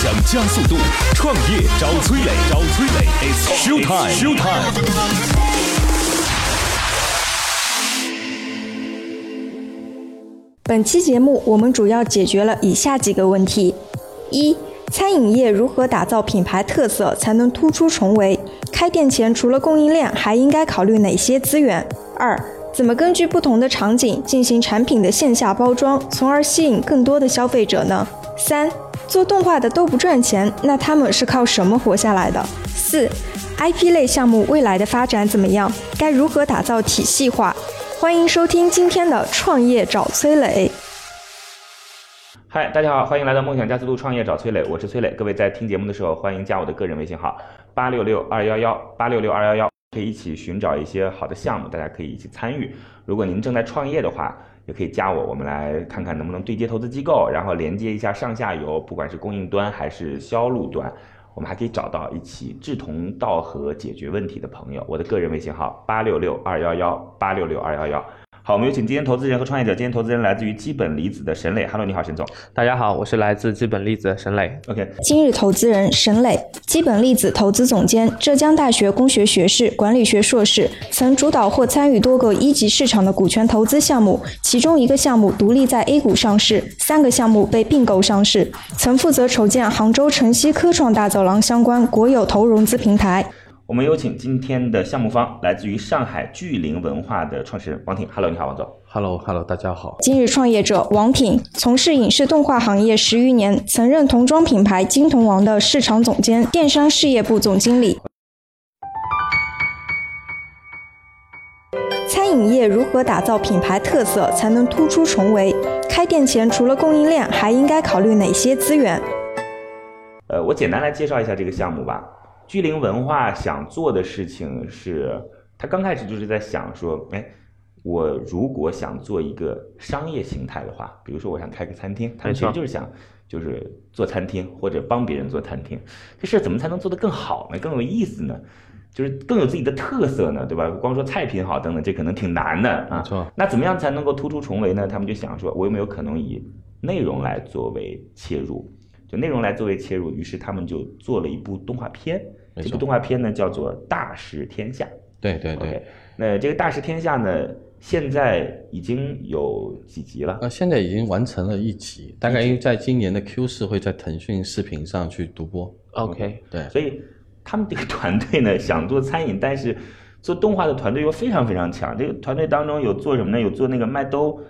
想加速度，创业找崔磊，找崔磊，It's show time，show time。本期节目我们主要解决了以下几个问题：一、餐饮业如何打造品牌特色才能突出重围？开店前除了供应链，还应该考虑哪些资源？二、怎么根据不同的场景进行产品的线下包装，从而吸引更多的消费者呢？三、做动画的都不赚钱，那他们是靠什么活下来的？四、IP 类项目未来的发展怎么样？该如何打造体系化？欢迎收听今天的创业找崔磊。嗨，大家好，欢迎来到梦想加速度创业找崔磊，我是崔磊。各位在听节目的时候，欢迎加我的个人微信号八六六二幺幺八六六二幺幺，可以一起寻找一些好的项目，大家可以一起参与。如果您正在创业的话，也可以加我，我们来看看能不能对接投资机构，然后连接一下上下游，不管是供应端还是销路端，我们还可以找到一起志同道合解决问题的朋友。我的个人微信号八六六二幺幺八六六二幺幺。好，我们有请今天投资人和创业者。今天投资人来自于基本离子的沈磊。Hello，你好，沈总。大家好，我是来自基本粒子的沈磊。OK，今日投资人沈磊，基本粒子投资总监，浙江大学工学学士、管理学硕士，曾主导或参与多个一级市场的股权投资项目，其中一个项目独立在 A 股上市，三个项目被并购上市。曾负责筹建杭州城西科创大走廊相关国有投融资平台。我们有请今天的项目方，来自于上海巨灵文化的创始人王挺。Hello，你好，王总。Hello，Hello，大家好。今日创业者王挺，从事影视动画行业十余年，曾任童装品牌金童王的市场总监、电商事业部总经理。餐饮业如何打造品牌特色才能突出重围？开店前除了供应链，还应该考虑哪些资源？呃，我简单来介绍一下这个项目吧。巨灵文化想做的事情是，他刚开始就是在想说，哎，我如果想做一个商业形态的话，比如说我想开个餐厅，他们其实就是想就是做餐厅或者帮别人做餐厅，这事儿怎么才能做得更好呢？更有意思呢？就是更有自己的特色呢，对吧？光说菜品好等等，这可能挺难的啊。没错那怎么样才能够突出重围呢？他们就想说，我有没有可能以内容来作为切入？就内容来作为切入，于是他们就做了一部动画片。这部动画片呢叫做《大食天下》。对对对，那这个《大食天下》呢，现在已经有几集了？呃，现在已经完成了一集，大概在今年的 Q 四会在腾讯视频上去独播。OK 对，所以他们这个团队呢，想做餐饮，但是做动画的团队又非常非常强。这个团队当中有做什么呢？有做那个麦兜，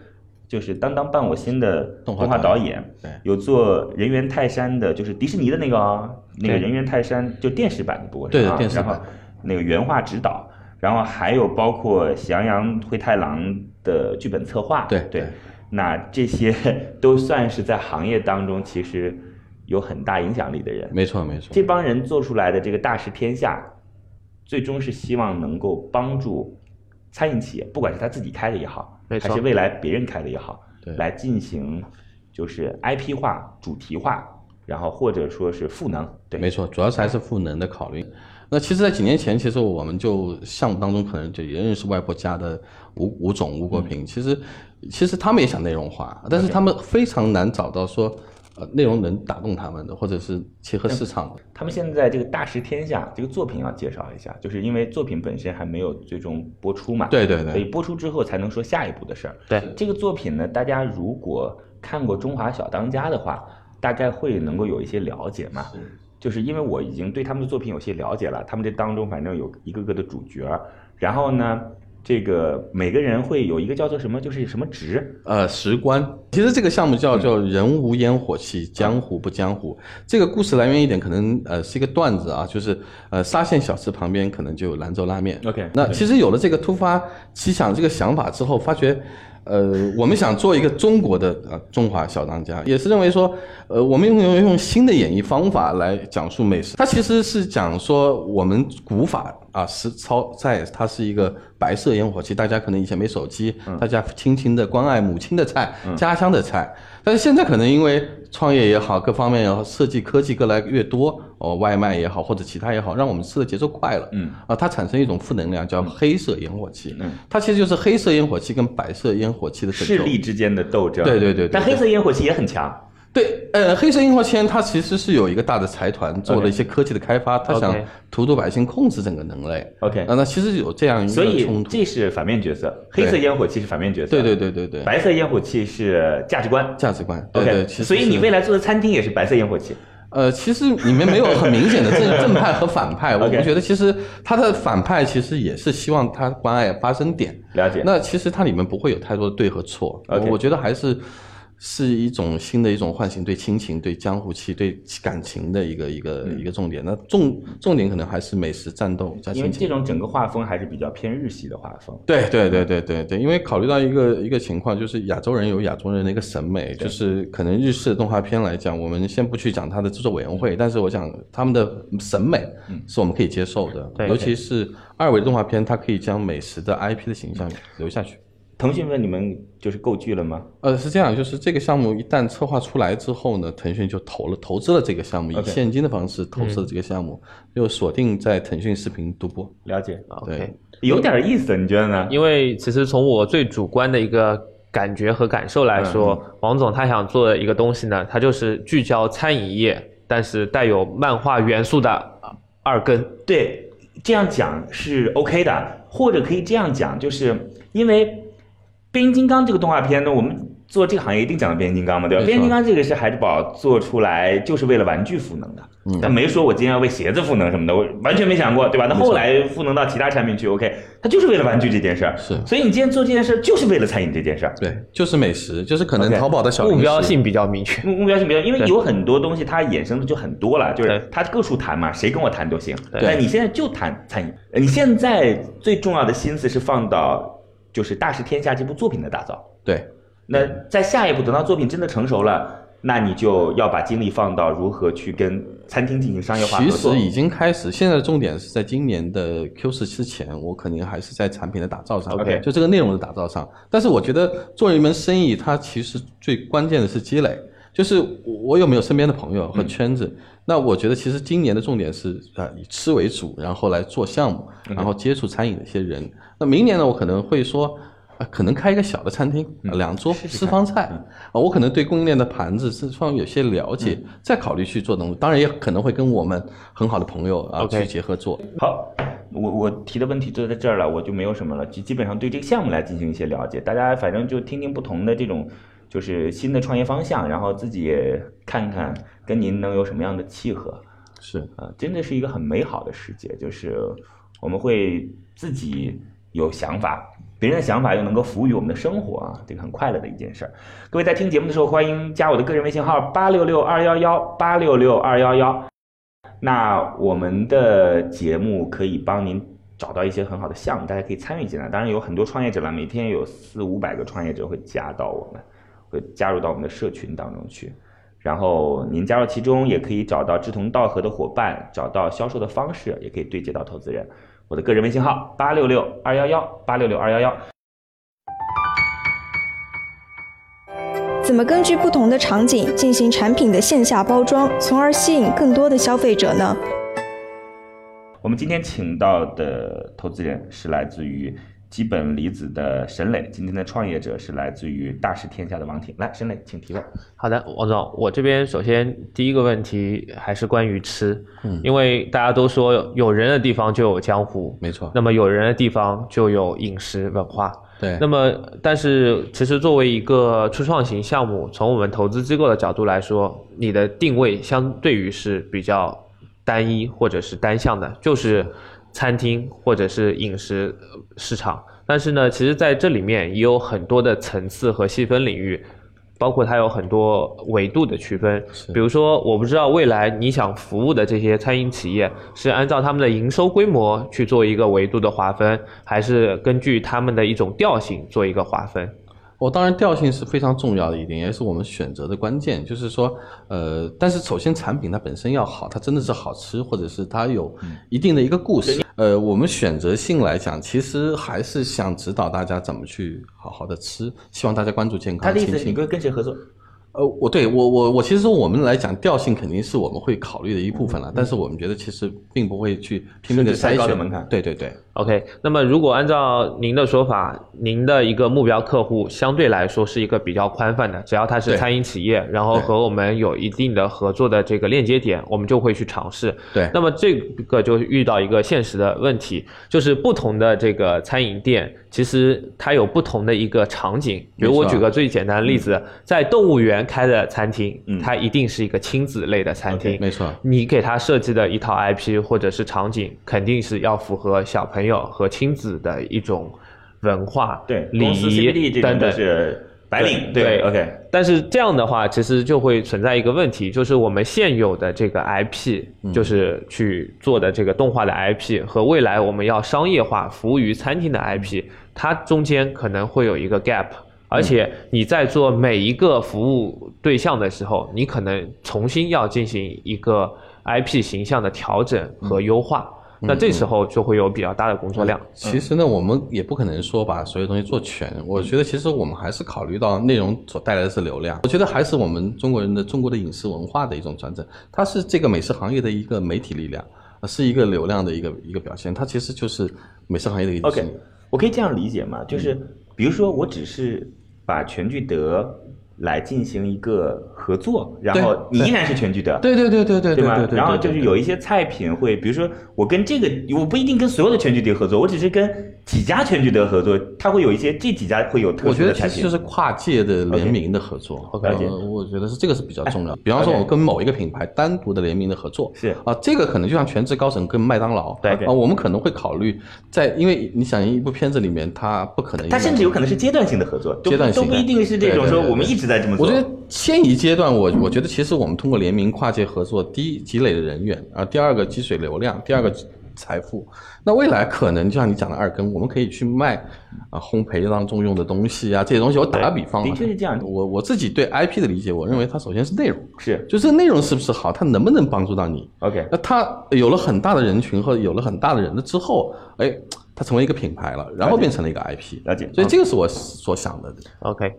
就是《当当伴我心》的动动画导演有做人猿泰山的，就是迪士尼的那个啊、那个人猿泰山，就电视版的不过是对电视版那个原画指导，然后还有包括《喜羊羊灰太狼》的剧本策划，对对对，那这些 都算是在行业当中其实有很大影响力的人。没错没错。这帮人做出来的这个大食天下，最终是希望能够帮助餐饮企业，不管是他自己开的也好，没错还是未来别人开的也好，对来进行就是 IP 化、主题化，然后或者说是赋能，对，没错，主要是还是赋能的考虑。那其实，在几年前，其实我们就项目当中可能就也认识外婆家的吴吴总吴国平。其实，其实他们也想内容化，但是他们非常难找到说，呃，内容能打动他们的，或者是切合市场的。他们现在这个大食天下这个作品要介绍一下，就是因为作品本身还没有最终播出嘛，对对对所以播出之后才能说下一步的事儿。对这个作品呢，大家如果看过《中华小当家》的话，大概会能够有一些了解嘛。就是因为我已经对他们的作品有些了解了，他们这当中反正有一个个的主角儿，然后呢，这个每个人会有一个叫做什么，就是什么职，呃，石棺。其实这个项目叫叫“人无烟火气，江湖不江湖”。这个故事来源一点可能呃是一个段子啊，就是呃沙县小吃旁边可能就有兰州拉面。OK，那其实有了这个突发奇想这个想法之后，发觉。呃，我们想做一个中国的呃中华小当家，也是认为说，呃，我们用用用新的演绎方法来讲述美食。它其实是讲说我们古法啊，实操菜，它是一个白色烟火气。大家可能以前没手机，大家轻轻的关爱母亲的菜，家乡的菜。但是现在可能因为创业也好，各方面也好，设计科技越来越多，哦，外卖也好，或者其他也好，让我们吃的节奏快了，嗯啊，它产生一种负能量，叫黑色烟火气，嗯，它其实就是黑色烟火气跟白色烟火气的势力之间的斗争。对对对对但黑色烟火气也很强。对，呃，黑色烟火气它其实是有一个大的财团做了一些科技的开发，它想荼毒百姓，控制整个人类。OK 那那其实有这样一所以个冲突。这是反面角色，黑色烟火气是反面角色，对对对对对，白色烟火气是价值观。价值观。对 OK，对，所以你未来做的餐厅也是白色烟火气。呃，其实里面没有很明显的正正派和反派，我我觉得其实他的反派其实也是希望他关爱发生点。了解。那其实它里面不会有太多的对和错我觉得还是是一种新的一种唤醒对亲情、对江湖气、对感情的一个一个、一个重点。那重重点可能还是美食、战斗加因为亲情。这种整个画风还是比较偏日系的画风。对对对对对对，因为考虑到一个一个情况，就是亚洲人有亚洲人的一个审美，就是可能日式的动画片来讲，我们先不去讲它的制作委员会，但是我想他们的审美是我们可以接受的，对尤其是二维动画片，它可以将美食的 IP 的形象留下去。腾讯问你们就是购剧了吗？呃，是这样，就是这个项目一旦策划出来之后呢，腾讯就投了投资了这个项目，以现金的方式投资了这个项目，就锁定在腾讯视频独播。了解，OK，有点意思，你觉得呢？因为其实从我最主观的一个感觉和感受来说，王总他想做的一个东西呢，他就是聚焦餐饮业，但是带有漫画元素的二更。对，这样讲是 OK 的，或者可以这样讲，就是因为变形金刚这个动画片呢，我们做这个行业一定讲到变形金刚嘛，对吧？变形金刚这个是孩之宝做出来就是为了玩具赋能的，嗯。但没说我今天要为鞋子赋能什么的，我完全没想过，对吧？那后来赋能到其他产品去，OK，它就是为了玩具这件事。儿，是。所以你今天做这件事儿就是为了餐饮这件事。儿。对，就是美食，就是可能淘宝的小目标性比较明确。目目标性比较，因为有很多东西它衍生的就很多了，就是它各处谈嘛，谁跟我谈都行。对。但你现在就谈餐饮，呃你现在最重要的心思是放到就是《大食天下》这部作品的打造。对那在下一步，等到作品真的成熟了，那你就要把精力放到如何去跟餐厅进行商业化合其。实已经开始，现在的重点是在今年的 Q 四之前，我肯定还是在产品的打造上 OK 就这个内容的打造上。但是我觉得做一门生意，它其实最关键的是积累，就是我有没有身边的朋友和圈子。那我觉得其实今年的重点是啊、以吃为主，然后来做项目，然后接触餐饮的一些人。那明年呢，我可能会说。啊，可能开一个小的餐厅，啊两桌私房菜啊，我可能对供应链的盘子这方面有些了解，再考虑去做东西。当然也可能会跟我们很好的朋友啊去结合做。好，我我提的问题就在这儿了，我就没有什么了，基基本上对这个项目来进行一些了解，大家反正就听听不同的这种就是新的创业方向，然后自己也看看跟您能有什么样的契合。是，啊，真的是一个很美好的世界，就是我们会自己有想法，别人的想法又能够服务于我们的生活啊，这个很快乐的一件事儿。各位在听节目的时候，欢迎加我的个人微信号八六六二幺幺八六六二幺幺。那我们的节目可以帮您找到一些很好的项目，大家可以参与进来。当然有很多创业者了，每天有四五百个创业者会加到我们，会加入到我们的社群当中去。然后您加入其中，也可以找到志同道合的伙伴，找到销售的方式，也可以对接到投资人。我的个人微信号八六六二幺幺八六六二幺幺。怎么根据不同的场景进行产品的线下包装，从而吸引更多的消费者呢？我们今天请到的投资人是来自于基本离子的沈磊，今天的创业者是来自于大食天下的王挺。来，沈磊，请提问。好的，王总，我这边首先第一个问题还是关于吃，嗯因为大家都说有人的地方就有江湖，没错。那么有人的地方就有饮食文化。对，那么，但是其实作为一个初创型项目，从我们投资机构的角度来说，你的定位相对于是比较单一或者是单向的，就是餐厅或者是饮食呃市场。但是呢，其实在这里面也有很多的层次和细分领域，包括它有很多维度的区分。比如说，我不知道未来你想服务的这些餐饮企业是按照他们的营收规模去做一个维度的划分，还是根据他们的一种调性做一个划分？我当然调性是非常重要的一点，也是我们选择的关键。就是说，呃，但是首先产品它本身要好，它真的是好吃，或者是它有一定的一个故事。呃，我们选择性来讲，其实还是想指导大家怎么去好好的吃，希望大家关注健康。他的意思，你跟跟谁合作？呃，我对我我我其实说我们来讲调性肯定是我们会考虑的一部分了，但是我们觉得其实并不会去拼命的太筛选门槛对对对，OK，那么如果按照您的说法，您的一个目标客户相对来说是一个比较宽泛的，只要他是餐饮企业，然后和我们有一定的合作的这个链接点，我们就会去尝试。对。那么这个就遇到一个现实的问题，就是不同的这个餐饮店，其实它有不同的一个场景。比如我举个最简单的例子，在动物园开的餐厅嗯，它一定是一个亲子类的餐厅。没错，你给他设计的一套 IP 或者是场景，肯定是要符合小朋友和亲子的一种文化、对，礼仪等等。是白领，对对，OK，但是这样的话，其实就会存在一个问题，就是我们现有的这个 IP，就是去做的这个动画的 IP 和未来我们要商业化服务于餐厅的 IP，它中间可能会有一个 gap。而且你在做每一个服务对象的时候，你可能重新要进行一个 IP 形象的调整和优化，那这时候就会有比较大的工作量。其实呢，我们也不可能说把所有东西做全。我觉得其实我们还是考虑到内容所带来的是流量。我觉得还是我们中国人的中国的饮食文化的一种传承，它是这个美食行业的一个媒体力量，呃是一个流量的一个一个表现。它其实就是美食行业的一个 OK，我可以这样理解吗？就是嗯比如说，我只是把全聚德来进行一个合作，然后你依然是全聚德，对对对对对对吗对对。然后就是有一些菜品会，比如说我跟这个，我不一定跟所有的全聚德合作，我只是跟几家全聚德合作，它会有一些这几家会有特我觉殊的菜品。得其实就是跨界的联名的合作呃我觉得是这个是比较重要的。比方说，我跟某一个品牌单独的联名的合作，是啊，这个可能就像全职高层跟麦当劳，对啊，我们可能会考虑在，因为你想一部片子里面，它不可能，它甚至有可能是阶段性的合作，阶段性的都不一定是这种说我们一直在这么做。我觉得迁移阶段，我我觉得其实我们通过联名跨界合作，第一积累的人员啊，第二个积水流量，第二个财富。那未来可能就像你讲的二更，我们可以去卖啊烘焙当中用的东西啊这些东西。我打个比方啊，的确是这样我我自己对 IP 的理解，我认为它首先是内容，是就这个内容是不是好，它能不能帮助到你？OK，那它有了很大的人群和有了很大的人了之后，哎，它成为一个品牌了，然后变成了一个 IP。了解所以这个是我所想的。OK，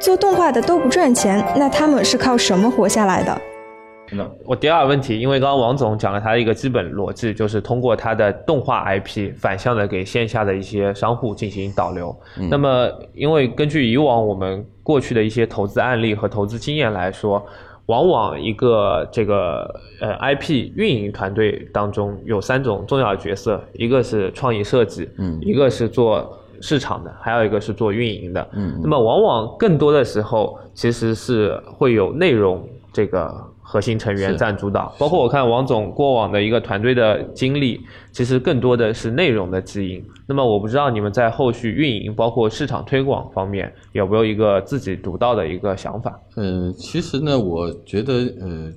做动画的都不赚钱，那他们是靠什么活下来的？那我第二个问题，因为刚刚王总讲了他的一个基本逻辑，就是通过他的动画 IP 反向的给线下的一些商户进行导流。那么，因为根据以往我们过去的一些投资案例和投资经验来说，往往一个这个呃 IP 运营团队当中有三种重要的角色，一个是创意设计，嗯一个是做市场的，还有一个是做运营的。嗯那么往往更多的时候其实是会有内容这个核心成员占主导，包括我看王总过往的一个团队的经历，其实更多的是内容的指引。那么我不知道你们在后续运营，包括市场推广方面，有没有一个自己独到的一个想法？嗯，其实呢，我觉得呃，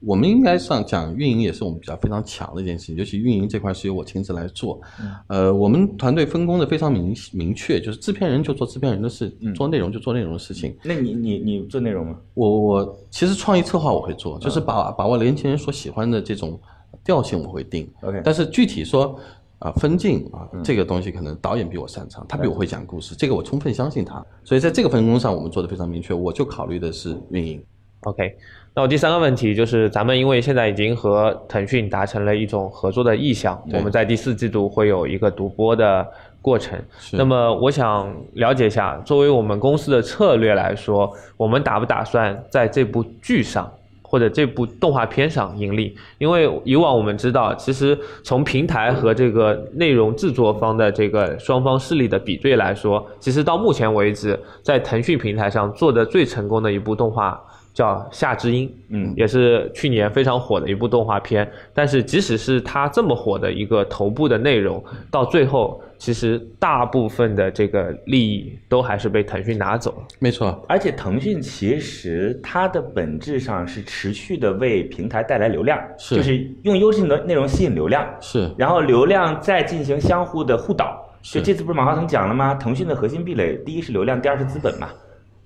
我们应该上讲运营也是我们比较非常强的一件事情，尤其运营这块是由我亲自来做。呃，我们团队分工的非常明明确，就是制片人就做制片人的事，做内容就做内容的事情。那你你你做内容吗？我我其实创意策划我会做，就是把把握年轻人所喜欢的这种调性我会定。OK 但是具体说啊、分镜啊、这个东西可能导演比我擅长，他比我会讲故事，这个我充分相信他。所以在这个分工上我们做的非常明确，我就考虑的是运营。OK，那我第三个问题就是，咱们因为现在已经和腾讯达成了一种合作的意向，我们在第四季度会有一个独播的过程。那么我想了解一下，作为我们公司的策略来说，我们打不打算在这部剧上？或者这部动画片上盈利，因为以往我们知道，其实从平台和这个内容制作方的这个双方势力的比对来说，其实到目前为止，在腾讯平台上做的最成功的一部动画叫《夏之音》，嗯也是去年非常火的一部动画片。但是即使是它这么火的一个头部的内容，到最后其实大部分的这个利益都还是被腾讯拿走了。没错，而且腾讯其实它的本质上是持续的为平台带来流量，是就是用优质的内容吸引流量，是然后流量再进行相互的互导。是就这次不是马化腾讲了吗？腾讯的核心壁垒，第一是流量，第二是资本嘛，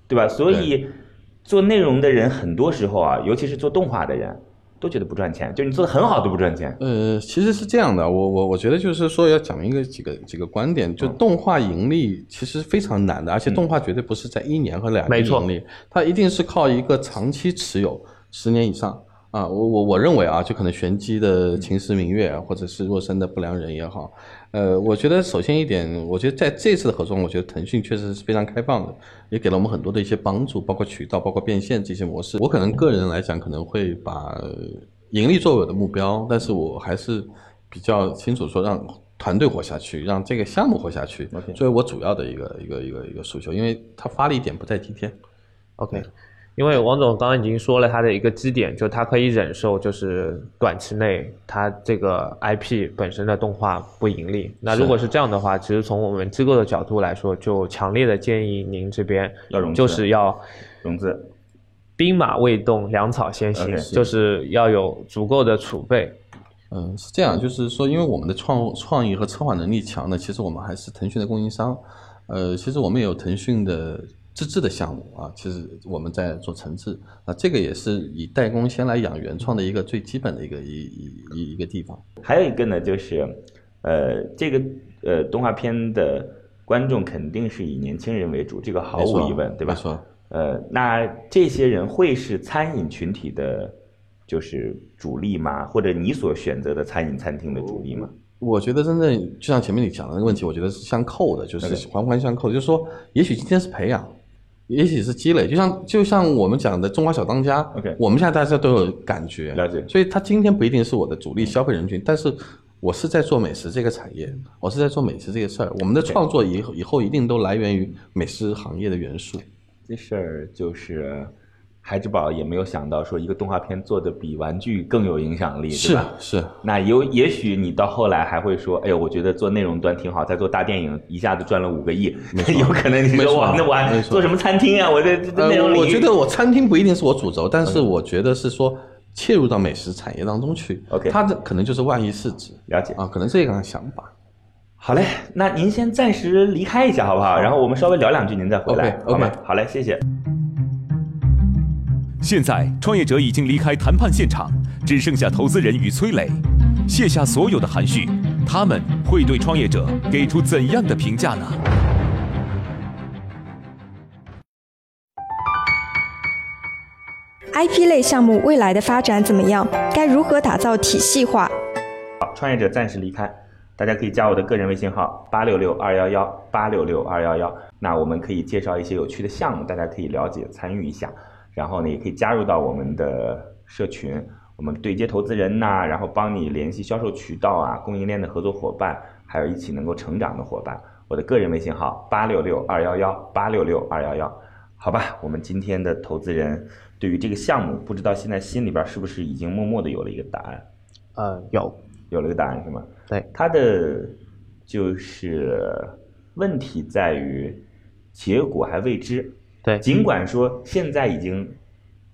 对吧？所以做内容的人很多时候啊，尤其是做动画的人，都觉得不赚钱，就你做的很好都不赚钱。呃，其实是这样的，我我我觉得就是说要讲一个几个几个观点，就动画盈利其实非常难的，而且动画绝对不是在一年和两年盈利，它一定是靠一个长期持有十年以上啊，我我我认为啊，就可能玄机的秦时明月，或者是若生的不良人也好，呃，我觉得首先一点，我觉得在这次的合作中，我觉得腾讯确实是非常开放的，也给了我们很多的一些帮助，包括渠道、包括变现这些模式。我可能个人来讲，可能会把盈利作为我的目标，但是我还是比较清楚说让团队活下去，让这个项目活下去作为我主要的一个一个一个一个诉求，因为它发力点不在今天。OK，因为王总刚刚已经说了他的一个基点，就他可以忍受，就是短期内他这个 IP 本身的动画不盈利。那如果是这样的话，其实从我们机构的角度来说，就强烈的建议您这边要融资就是要融资兵马未动，粮草先行就是要有足够的储备。嗯，是这样，就是说，因为我们的创创意和策划能力强呢，其实我们还是腾讯的供应商。呃，其实我们也有腾讯的自制的项目啊，其实我们在做承制，啊这个也是以代工先来养原创的一个最基本的一个一一一一个地方。还有一个呢，就是，呃，这个呃动画片的观众肯定是以年轻人为主，这个毫无疑问，对吧？没错。呃，那这些人会是餐饮群体的，就是主力吗？或者你所选择的餐饮餐厅的主力吗？我觉得真正就像前面你讲的那个问题，我觉得是相扣的，就是环环相扣。就是说，也许今天是培养，也许是积累，就像就像我们讲的中华小当家 OK 我们现在大家都有感觉，了解所以他今天不一定是我的主力消费人群，但是我是在做美食这个产业，我是在做美食这个事儿。我们的创作以后以后一定都来源于美食行业的元素。这事儿就是孩之宝也没有想到，说一个动画片做的比玩具更有影响力，是吧？是，那有也许你到后来还会说，哎呦，我觉得做内容端挺好，再做大电影一下子赚了五个亿，有可能你说哇，那我还做什么餐厅啊？我这这呃内容领域我觉得我餐厅不一定是我主轴，但是我觉得是说切入到美食产业当中去 OK 它的可能就是万亿市值了解。啊，可能这个想法。好嘞，那您先暂时离开一下好不好？然后我们稍微聊两句，您再回来好吗？好嘞，谢谢。现在，创业者已经离开谈判现场，只剩下投资人与崔磊。卸下所有的含蓄，他们会对创业者给出怎样的评价呢？IP 类项目未来的发展怎么样？该如何打造体系化？好，创业者暂时离开，大家可以加我的个人微信号八六六二幺幺八六六二幺幺。那我们可以介绍一些有趣的项目，大家可以了解参与一下。然后呢，也可以加入到我们的社群，我们对接投资人呐、然后帮你联系销售渠道啊、供应链的合作伙伴，还有一起能够成长的伙伴。我的个人微信号八六六二幺幺八六六二幺幺。好吧，我们今天的投资人对于这个项目，不知道现在心里边是不是已经默默的有了一个答案。呃，有，有了个答案是吗？对，它的就是问题在于结果还未知。对，尽管说现在已经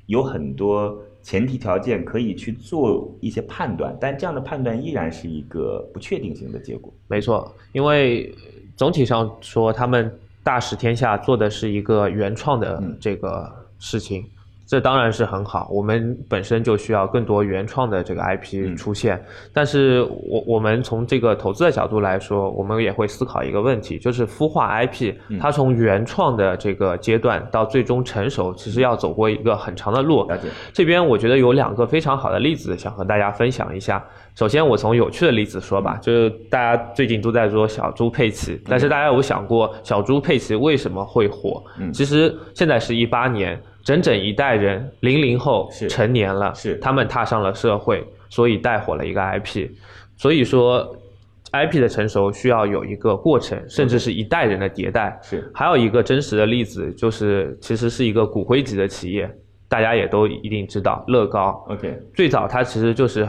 有很多前提条件可以去做一些判断，但这样的判断依然是一个不确定性的结果。没错，因为总体上说，他们大使天下做的是一个原创的嗯。这个事情，这当然是很好。我们本身就需要更多原创的这个 IP 嗯出现，但是我我们从这个投资的角度来说，我们也会思考一个问题，就是孵化 IP，嗯它从原创的这个阶段到最终成熟，其实要走过一个很长的路。了解，这边我觉得有两个非常好的例子，想和大家分享一下。首先，我从有趣的例子说吧，就是大家最近都在说小猪佩奇，但是大家有想过小猪佩奇为什么会火？嗯其实现在是一八年，整整一代人零零后是成年了，是他们踏上了社会，所以带火了一个 IP。所以说，IP 的成熟需要有一个过程，甚至是一代人的迭代。是还有一个真实的例子，就是其实是一个骨灰级的企业，大家也都一定知道，乐高。OK，最早它其实就是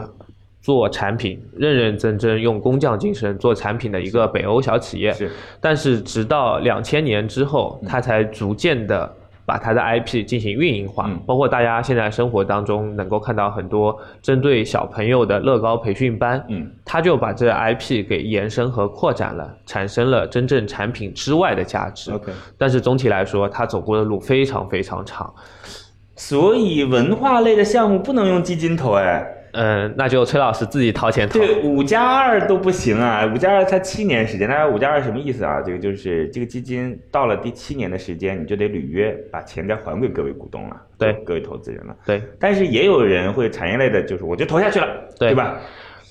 做产品，认认真真用工匠精神做产品的一个北欧小企业。是但是直到两千年之后，嗯它才逐渐的把它的 IP 进行运营化，嗯包括大家现在生活当中能够看到很多针对小朋友的乐高培训班，嗯，他就把这 IP 给延伸和扩展了，产生了真正产品之外的价值。OK 但是总体来说，他走过的路非常非常长。所以文化类的项目不能用基金投哎。嗯、那就崔老师自己掏钱投。对，五加二都不行啊，五加二才七年时间。大家五加二什么意思啊？这个就是这个基金到了第七年的时间，你就得履约，把钱再还给各位股东了，对各位投资人了。对，但是也有人会产业类的，就是我就投下去了，对吧？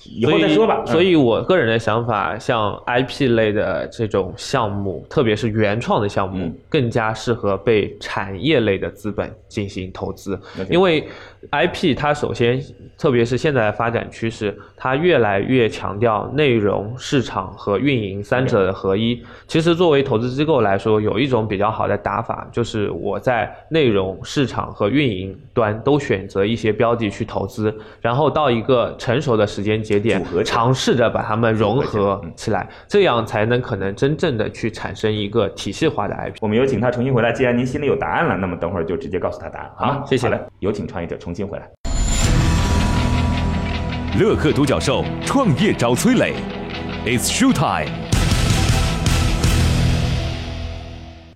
以后再说吧。所以，我个人的想法，像 IP 类的这种项目，特别是原创的项目，嗯更加适合被产业类的资本进行投资因为 IP 它首先，特别是现在的发展趋势，它越来越强调内容、市场和运营三者的合一。其实，作为投资机构来说，有一种比较好的打法，就是我在内容、市场和运营端都选择一些标的去投资，然后到一个成熟的时间节点组合，起来尝试着把它们融合起来，这样才能可能真正的去产生一个体系化的 IP。我们有请他重新回来。既然您心里有答案了，那么等会儿就直接告诉他答案，好吗？谢谢来，有请创业者重新回来。乐客独角兽创业找崔磊，It's show time。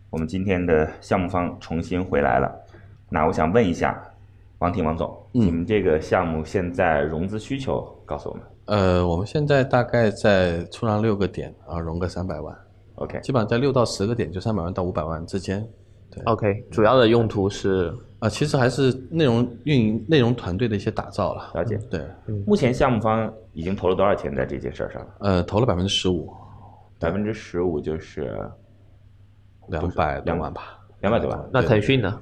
我们今天的项目方重新回来了，那我想问一下王婷王总，嗯你们这个项目现在融资需求告诉我们呃，我们现在大概在出让六个点啊，融个三百万，？OK，基本上在六到十个点，就三百万到五百万之间。对 OK，主要的用途是啊，其实还是内容运营、内容团队的一些打造了。了解。对，目前项目方已经投了多少钱在这件事儿上了？呃，投了百分之十五，百分之十五就是两百多万吧。两百多万。那腾讯呢？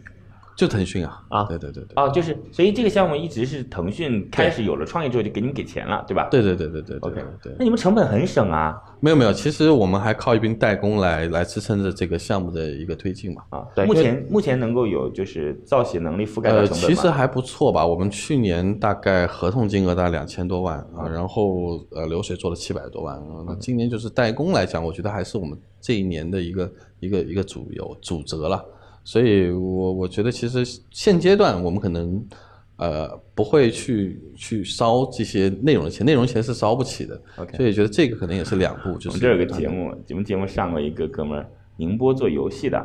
就腾讯啊。啊对对对对。哦，就是，所以这个项目一直是腾讯开始有了创业之后就给你们给钱了，对吧？对对对对对对 OK，对那你们成本很省啊没有没有，其实我们还靠一并代工来来支撑着这个项目的一个推进嘛。啊！对目前目前能够有就是造血能力覆盖到呃，成本吗？其实还不错吧。我们去年大概合同金额大概两千多万啊，然后呃流水做了七百多万啊。那今年就是代工来讲，我觉得还是我们这一年的一个一个一个主有主责了。所以我我觉得其实现阶段我们可能呃不会去去烧这些内容的钱，内容钱是烧不起的。OK 所以觉得这个可能也是两步，就是我们这儿有个节目，我们节目上过一个哥们儿，宁波做游戏的，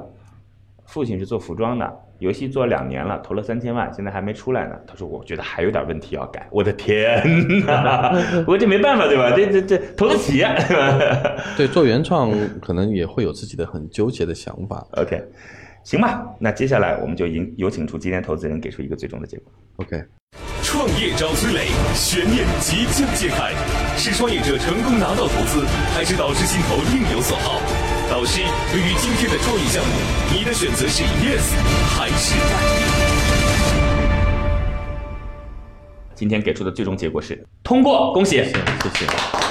父亲是做服装的，游戏做了两年了，投了三千万，现在还没出来呢。他说我觉得还有点问题要改。我的天哪！不过这没办法对吧？这这这投得起，对吧对做原创可能也会有自己的很纠结的想法。？OK，行吧。那接下来我们就引有请出今天投资人给出一个最终的结果。OK。创业找崔磊，悬念即将揭开，是创业者成功拿到投资，还是导师心头另有所好？导师，对于今天的创业项目，你的选择是 yes 还是 no？今天给出的最终结果是通过，恭喜！谢谢。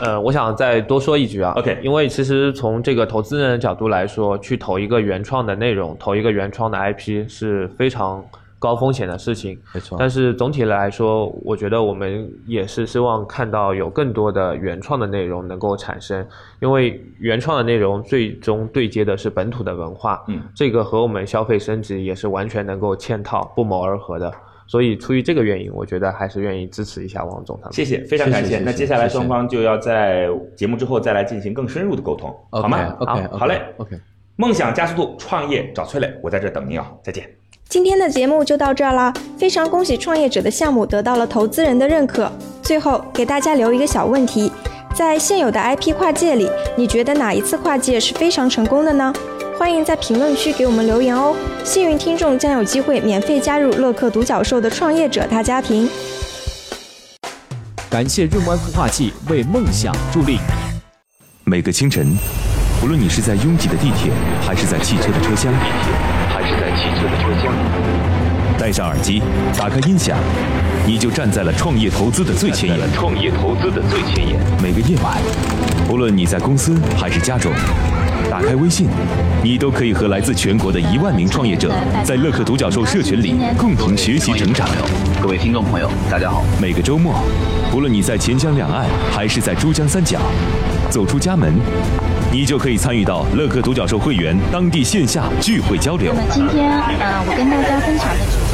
呃，我想再多说一句啊 OK 因为其实从这个投资人的角度来说，去投一个原创的内容，投一个原创的 IP 是非常高风险的事情。没错但是总体来说，我觉得我们也是希望看到有更多的原创的内容能够产生，因为原创的内容最终对接的是本土的文化，嗯，这个和我们消费升级也是完全能够嵌套、不谋而合的。所以出于这个原因，我觉得还是愿意支持一下王总他们。谢谢，非常感谢谢谢谢那接下来双方就要在节目之后再来进行更深入的沟通，好吗 OK 好好嘞。OK。梦想加速度，创业找崔磊，我在这等您啊，再见。今天的节目就到这儿啦，非常恭喜创业者的项目得到了投资人的认可。最后给大家留一个小问题，在现有的 IP 跨界里，你觉得哪一次跨界是非常成功的呢？欢迎在评论区给我们留言哦，幸运听众将有机会免费加入乐客独角兽的创业者大家庭。感谢润湾孵化器为梦想助力。每个清晨，无论你是在拥挤的地铁，还是在汽车的车厢，还是在汽车的车厢，戴上耳机，打开音响，你就站在了创业投资的最前沿。创业投资的最前沿。每个夜晚，无论你在公司还是家中，打开微信，你都可以和来自全国的一万名创业者，在乐客独角兽社群里共同学习成长。各位听众朋友，大家好。每个周末，无论你在钱江两岸还是在珠江三角，走出家门，你就可以参与到乐客独角兽会员当地线下聚会交流。那么今天，呃，我跟大家分享的是